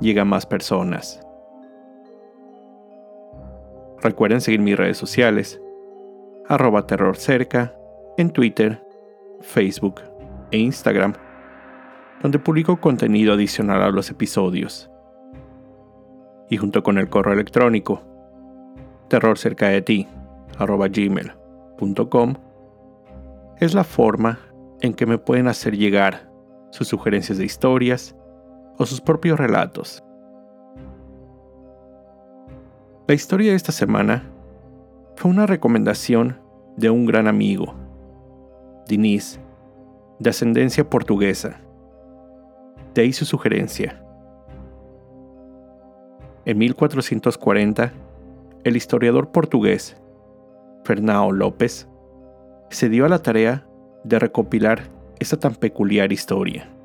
llegue a más personas. Recuerden seguir mis redes sociales, arroba terrorcerca, en Twitter, Facebook e Instagram, donde publico contenido adicional a los episodios. Y junto con el correo electrónico, terrorcerca de ti, arroba gmail.com, es la forma en que me pueden hacer llegar sus sugerencias de historias o sus propios relatos. La historia de esta semana fue una recomendación de un gran amigo, Diniz, de ascendencia portuguesa. De ahí su sugerencia. En 1440, el historiador portugués Fernão López se dio a la tarea de recopilar esta tan peculiar historia.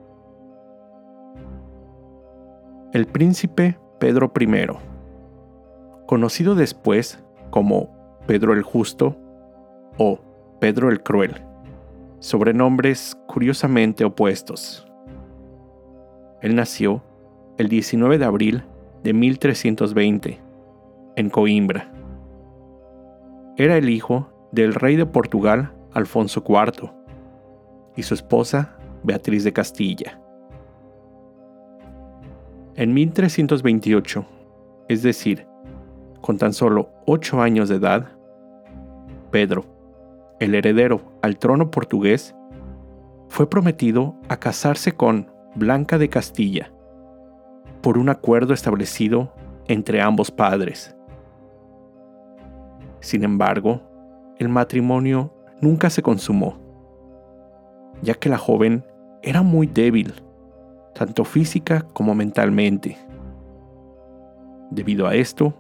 El príncipe Pedro I, conocido después como Pedro el Justo o Pedro el Cruel, sobrenombres curiosamente opuestos. Él nació el 19 de abril de 1320 en Coimbra. Era el hijo del rey de Portugal Alfonso IV y su esposa Beatriz de Castilla. En 1328, es decir, con tan solo ocho años de edad, Pedro, el heredero al trono portugués, fue prometido a casarse con Blanca de Castilla, por un acuerdo establecido entre ambos padres. Sin embargo, el matrimonio nunca se consumó, ya que la joven era muy débil, tanto física como mentalmente. Debido a esto,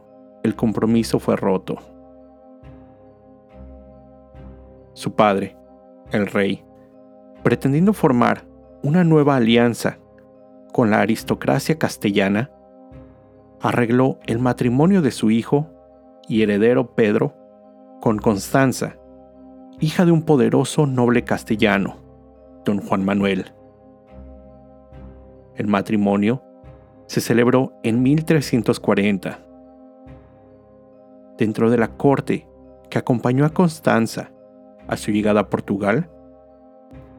el compromiso fue roto. Su padre, el rey, pretendiendo formar una nueva alianza con la aristocracia castellana, arregló el matrimonio de su hijo y heredero Pedro con Constanza, hija de un poderoso noble castellano, don Juan Manuel. El matrimonio se celebró en 1340. Dentro de la corte que acompañó a Constanza a su llegada a Portugal,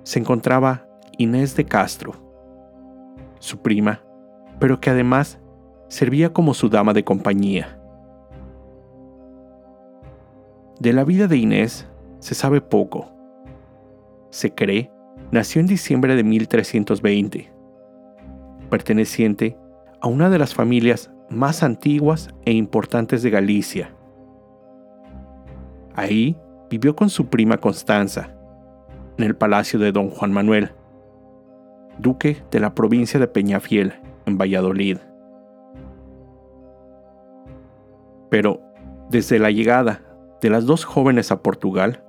se encontraba Inés de Castro, su prima, pero que además servía como su dama de compañía. De la vida de Inés se sabe poco. Se cree nació en diciembre de 1320, perteneciente a una de las familias más antiguas e importantes de Galicia. Ahí vivió con su prima Constanza, en el palacio de don Juan Manuel, duque de la provincia de Peñafiel, en Valladolid. Pero, desde la llegada de las dos jóvenes a Portugal,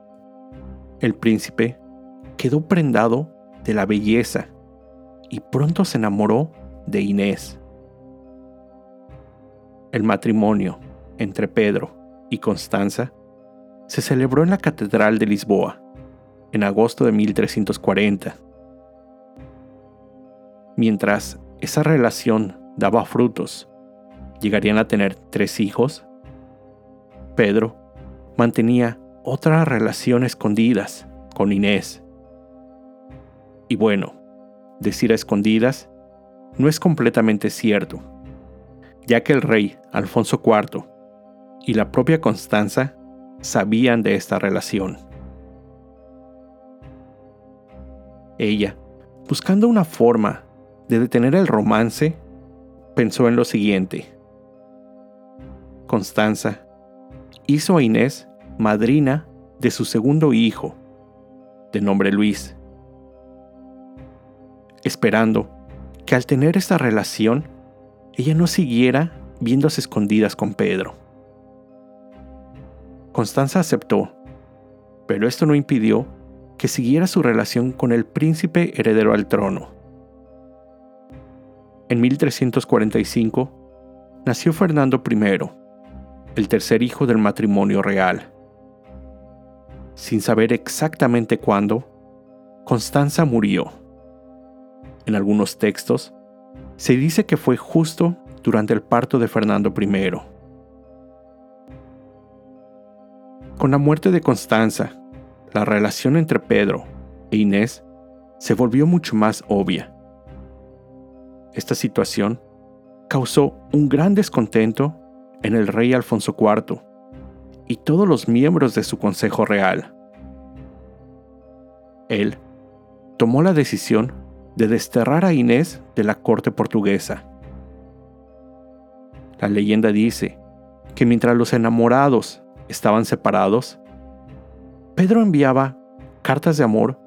el príncipe quedó prendado de la belleza y pronto se enamoró de Inés. El matrimonio entre Pedro y Constanza se celebró en la Catedral de Lisboa en agosto de 1340. Mientras esa relación daba frutos, llegarían a tener tres hijos, Pedro mantenía otras relaciones escondidas con Inés y bueno, decir a escondidas no es completamente cierto, ya que el rey Alfonso IV y la propia Constanza sabían de esta relación. Ella, buscando una forma de detener el romance, pensó en lo siguiente. Constanza hizo a Inés madrina de su segundo hijo, de nombre Luis, esperando que al tener esta relación, ella no siguiera viéndose escondidas con Pedro. Constanza aceptó, pero esto no impidió que siguiera su relación con el príncipe heredero al trono. En 1345 nació Fernando I, el tercer hijo del matrimonio real. Sin saber exactamente cuándo, Constanza murió. En algunos textos, se dice que fue justo durante el parto de Fernando I. Con la muerte de Constanza, la relación entre Pedro e Inés se volvió mucho más obvia. Esta situación causó un gran descontento en el rey Alfonso IV y todos los miembros de su Consejo Real. Él tomó la decisión de desterrar a Inés de la corte portuguesa. La leyenda dice que mientras los enamorados estaban separados, Pedro enviaba cartas de amor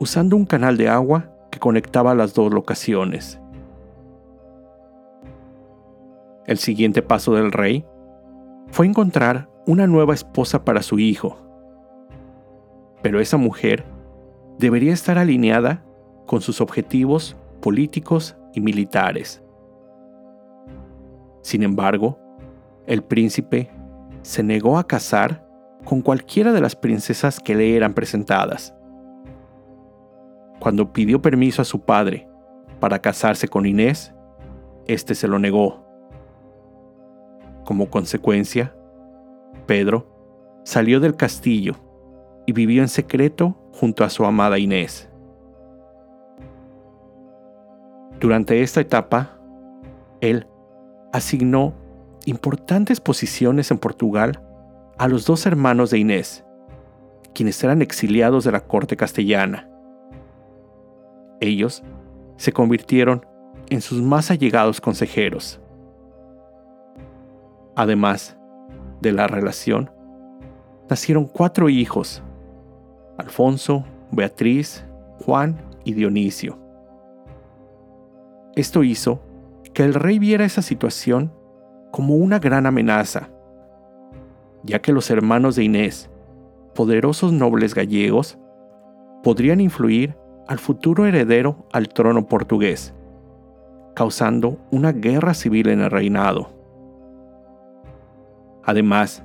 usando un canal de agua que conectaba las dos locaciones. El siguiente paso del rey fue encontrar una nueva esposa para su hijo. Pero esa mujer debería estar alineada con sus objetivos políticos y militares. Sin embargo, el príncipe se negó a casar con cualquiera de las princesas que le eran presentadas. Cuando pidió permiso a su padre para casarse con Inés, éste se lo negó. Como consecuencia, Pedro salió del castillo y vivió en secreto junto a su amada Inés. Durante esta etapa, él asignó importantes posiciones en Portugal a los dos hermanos de Inés, quienes eran exiliados de la corte castellana. Ellos se convirtieron en sus más allegados consejeros. Además de la relación, nacieron cuatro hijos, Alfonso, Beatriz, Juan y Dionisio. Esto hizo que el rey viera esa situación como una gran amenaza, ya que los hermanos de Inés, poderosos nobles gallegos, podrían influir al futuro heredero al trono portugués, causando una guerra civil en el reinado. Además,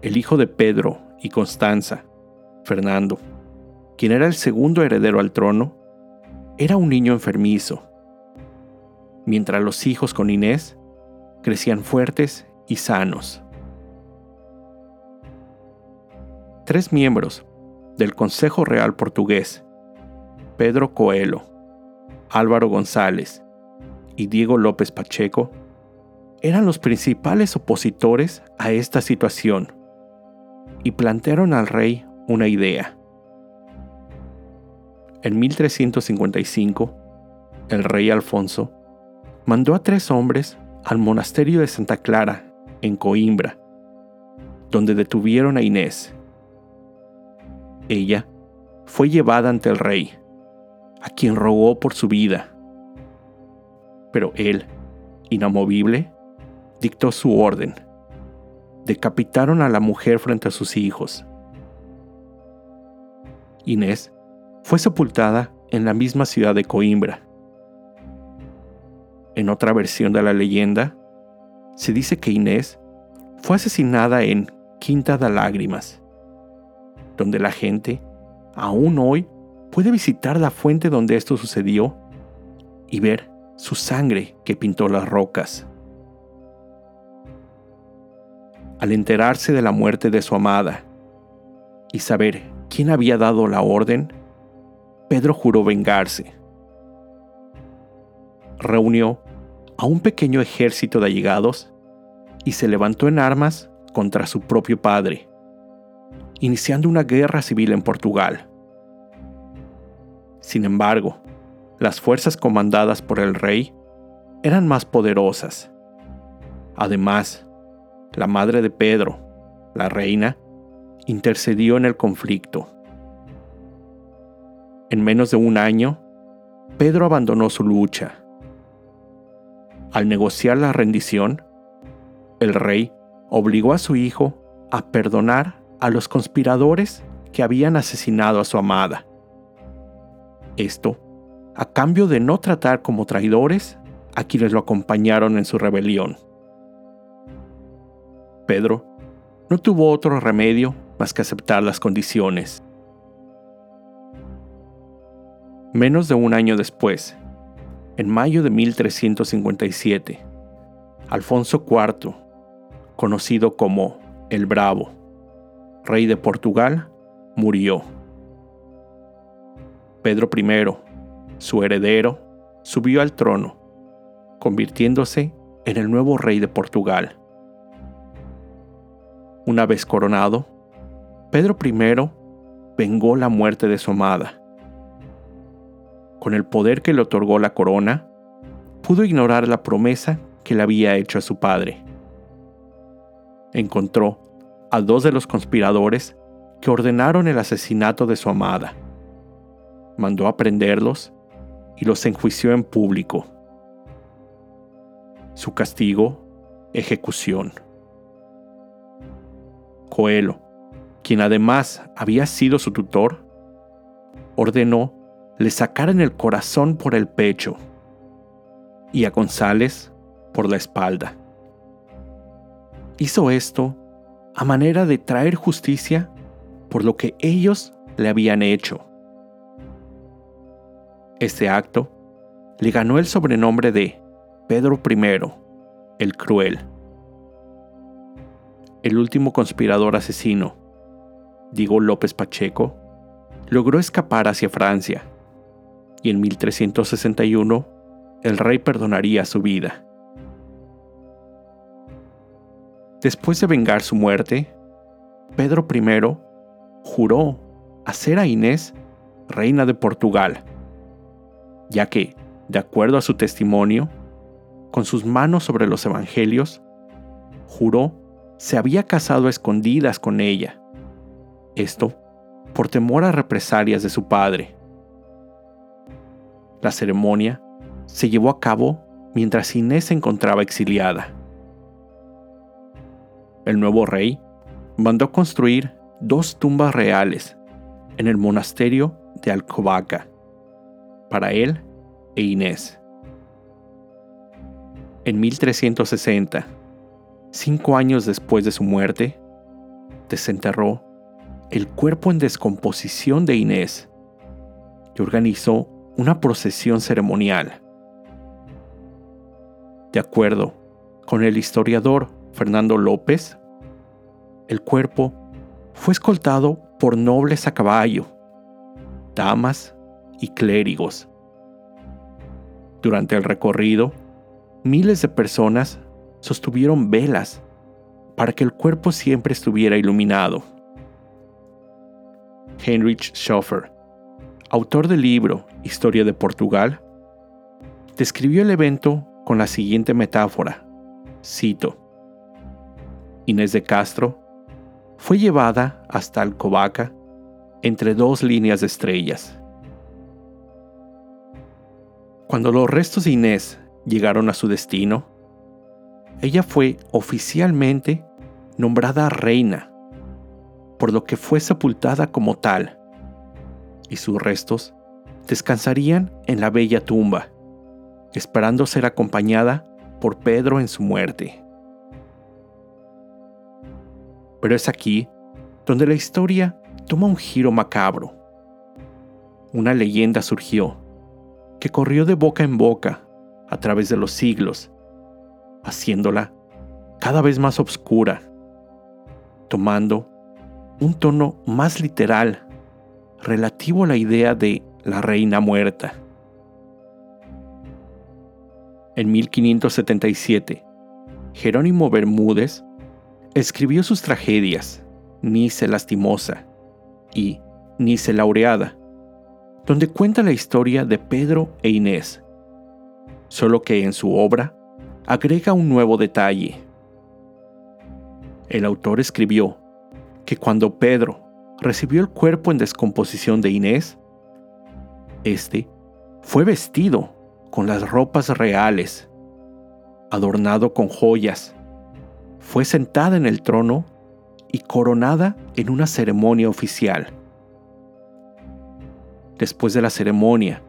el hijo de Pedro y Constanza, Fernando, quien era el segundo heredero al trono, era un niño enfermizo mientras los hijos con Inés crecían fuertes y sanos. Tres miembros del Consejo Real Portugués, Pedro Coelho, Álvaro González y Diego López Pacheco, eran los principales opositores a esta situación y plantearon al rey una idea. En 1355, el rey Alfonso mandó a tres hombres al monasterio de Santa Clara, en Coimbra, donde detuvieron a Inés. Ella fue llevada ante el rey, a quien rogó por su vida. Pero él, inamovible, dictó su orden. Decapitaron a la mujer frente a sus hijos. Inés fue sepultada en la misma ciudad de Coimbra en otra versión de la leyenda, se dice que Inés fue asesinada en Quinta de Lágrimas, donde la gente, aún hoy, puede visitar la fuente donde esto sucedió y ver su sangre que pintó las rocas. Al enterarse de la muerte de su amada y saber quién había dado la orden, Pedro juró vengarse. Reunió a un pequeño ejército de allegados y se levantó en armas contra su propio padre, iniciando una guerra civil en Portugal. Sin embargo, las fuerzas comandadas por el rey eran más poderosas. Además, la madre de Pedro, la reina, intercedió en el conflicto. En menos de un año, Pedro abandonó su lucha Al negociar la rendición, el rey obligó a su hijo a perdonar a los conspiradores que habían asesinado a su amada. Esto a cambio de no tratar como traidores a quienes lo acompañaron en su rebelión. Pedro no tuvo otro remedio más que aceptar las condiciones. Menos de un año después, en mayo de 1357, Alfonso IV, conocido como el Bravo, rey de Portugal, murió. Pedro I, su heredero, subió al trono, convirtiéndose en el nuevo rey de Portugal. Una vez coronado, Pedro I vengó la muerte de su amada. Con el poder que le otorgó la corona, pudo ignorar la promesa que le había hecho a su padre. Encontró a dos de los conspiradores que ordenaron el asesinato de su amada. Mandó a prenderlos y los enjuició en público. Su castigo, ejecución. Coelho, quien además había sido su tutor, ordenó le sacaran el corazón por el pecho y a González por la espalda. Hizo esto a manera de traer justicia por lo que ellos le habían hecho. Este acto le ganó el sobrenombre de Pedro I, el Cruel. El último conspirador asesino, Diego López Pacheco, logró escapar hacia Francia y en 1361 el rey perdonaría su vida. Después de vengar su muerte, Pedro I juró hacer a Inés reina de Portugal, ya que, de acuerdo a su testimonio, con sus manos sobre los evangelios, juró se había casado a escondidas con ella. Esto por temor a represalias de su padre. La ceremonia se llevó a cabo mientras Inés se encontraba exiliada. El nuevo rey mandó construir dos tumbas reales en el monasterio de Alcobaca para él e Inés. En 1360, cinco años después de su muerte, desenterró el cuerpo en descomposición de Inés y organizó una procesión ceremonial. De acuerdo con el historiador Fernando López, el cuerpo fue escoltado por nobles a caballo, damas y clérigos. Durante el recorrido, miles de personas sostuvieron velas para que el cuerpo siempre estuviera iluminado. Heinrich Schoffer, autor del libro Historia de Portugal, describió el evento con la siguiente metáfora. Cito. Inés de Castro fue llevada hasta Alcobaca entre dos líneas de estrellas. Cuando los restos de Inés llegaron a su destino, ella fue oficialmente nombrada reina, por lo que fue sepultada como tal, y sus restos descansarían en la bella tumba, esperando ser acompañada por Pedro en su muerte. Pero es aquí donde la historia toma un giro macabro. Una leyenda surgió, que corrió de boca en boca a través de los siglos, haciéndola cada vez más oscura, tomando un tono más literal relativo a la idea de la reina muerta. En 1577, Jerónimo Bermúdez escribió sus tragedias, Nice Lastimosa y Nice Laureada, donde cuenta la historia de Pedro e Inés, solo que en su obra agrega un nuevo detalle. El autor escribió que cuando Pedro recibió el cuerpo en descomposición de Inés, este fue vestido con las ropas reales adornado con joyas, fue sentada en el trono y coronada en una ceremonia oficial. Después de la ceremonia,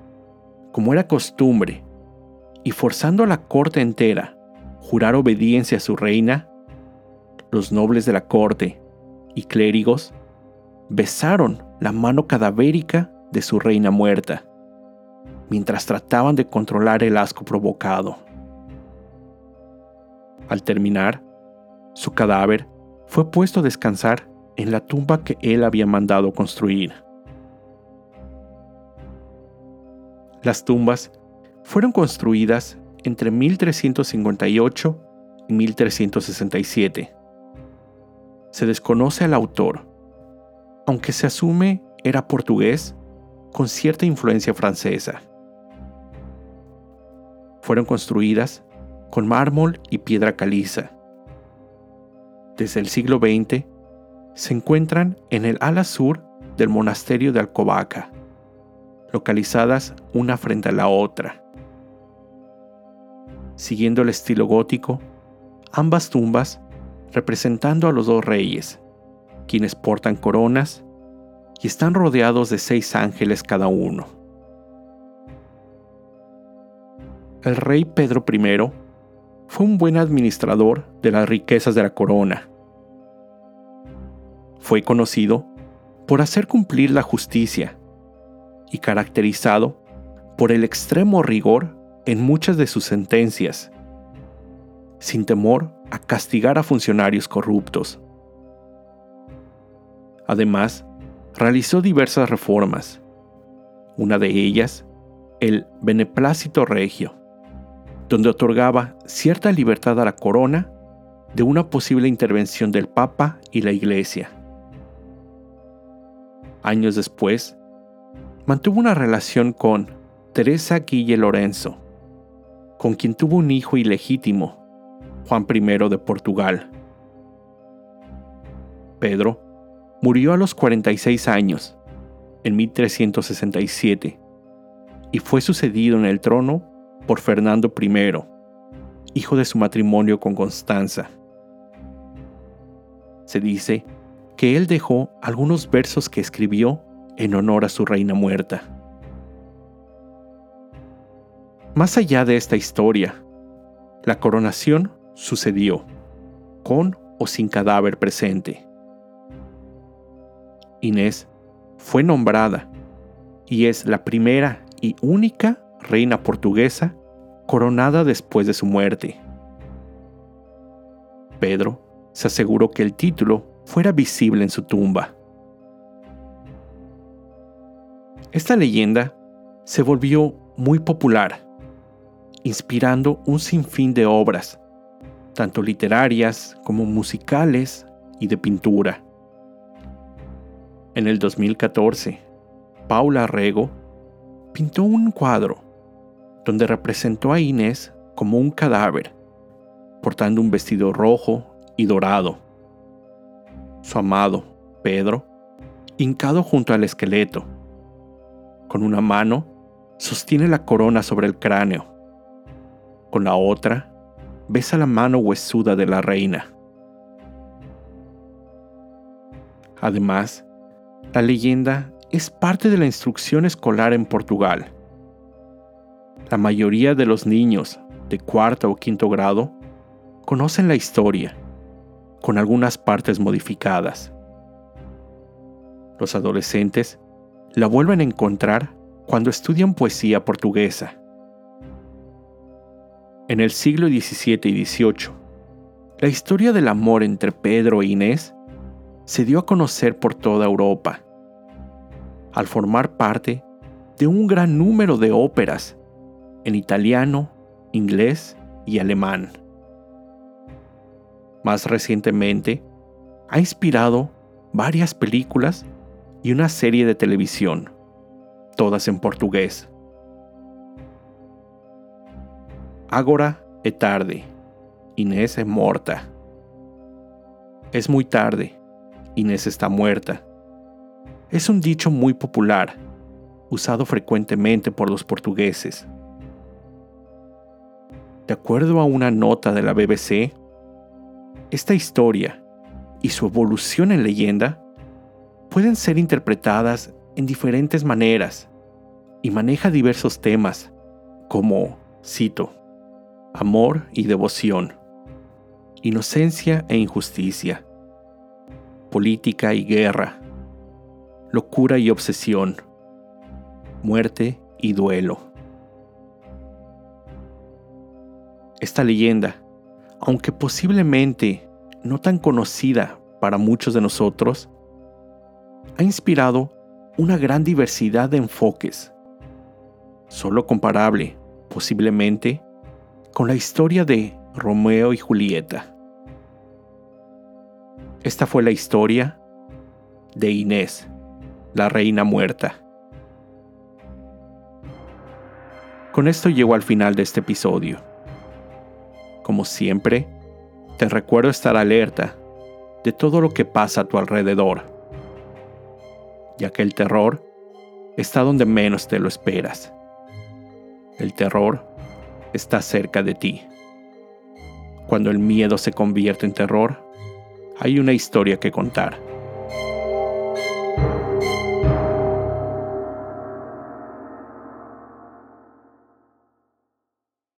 como era costumbre, y forzando a la corte entera jurar obediencia a su reina, los nobles de la corte y clérigos besaron la mano cadavérica de su reina muerta, mientras trataban de controlar el asco provocado. Al terminar, su cadáver fue puesto a descansar en la tumba que él había mandado construir. Las tumbas fueron construidas entre 1358 y 1367. Se desconoce al autor, aunque se asume era portugués con cierta influencia francesa. Fueron construidas con mármol y piedra caliza desde el siglo XX, se encuentran en el ala sur del monasterio de Alcobaca, localizadas una frente a la otra. Siguiendo el estilo gótico, ambas tumbas representando a los dos reyes, quienes portan coronas y están rodeados de seis ángeles cada uno. El rey Pedro I fue un buen administrador de las riquezas de la corona. Fue conocido por hacer cumplir la justicia y caracterizado por el extremo rigor en muchas de sus sentencias, sin temor a castigar a funcionarios corruptos. Además, realizó diversas reformas, una de ellas el beneplácito regio donde otorgaba cierta libertad a la corona de una posible intervención del Papa y la Iglesia. Años después, mantuvo una relación con Teresa Guille Lorenzo, con quien tuvo un hijo ilegítimo, Juan I de Portugal. Pedro murió a los 46 años, en 1367, y fue sucedido en el trono por Fernando I, hijo de su matrimonio con Constanza. Se dice que él dejó algunos versos que escribió en honor a su reina muerta. Más allá de esta historia, la coronación sucedió, con o sin cadáver presente. Inés fue nombrada y es la primera y única reina portuguesa, coronada después de su muerte. Pedro se aseguró que el título fuera visible en su tumba. Esta leyenda se volvió muy popular, inspirando un sinfín de obras, tanto literarias como musicales y de pintura. En el 2014, Paula Rego pintó un cuadro donde representó a Inés como un cadáver, portando un vestido rojo y dorado. Su amado, Pedro, hincado junto al esqueleto. Con una mano, sostiene la corona sobre el cráneo. Con la otra, besa la mano huesuda de la reina. Además, la leyenda es parte de la instrucción escolar en Portugal la mayoría de los niños de cuarto o quinto grado conocen la historia, con algunas partes modificadas. Los adolescentes la vuelven a encontrar cuando estudian poesía portuguesa. En el siglo XVII y XVIII, la historia del amor entre Pedro e Inés se dio a conocer por toda Europa, al formar parte de un gran número de óperas en italiano, inglés y alemán. Más recientemente, ha inspirado varias películas y una serie de televisión, todas en portugués. Agora é tarde, Inés es morta. Es muy tarde, Inés está muerta. Es un dicho muy popular, usado frecuentemente por los portugueses De acuerdo a una nota de la BBC, esta historia y su evolución en leyenda pueden ser interpretadas en diferentes maneras y maneja diversos temas como, cito, amor y devoción, inocencia e injusticia, política y guerra, locura y obsesión, muerte y duelo. Esta leyenda, aunque posiblemente no tan conocida para muchos de nosotros, ha inspirado una gran diversidad de enfoques, solo comparable, posiblemente, con la historia de Romeo y Julieta. Esta fue la historia de Inés, la reina muerta. Con esto llego al final de este episodio. Como siempre, te recuerdo estar alerta de todo lo que pasa a tu alrededor, ya que el terror está donde menos te lo esperas. El terror está cerca de ti. Cuando el miedo se convierte en terror, hay una historia que contar.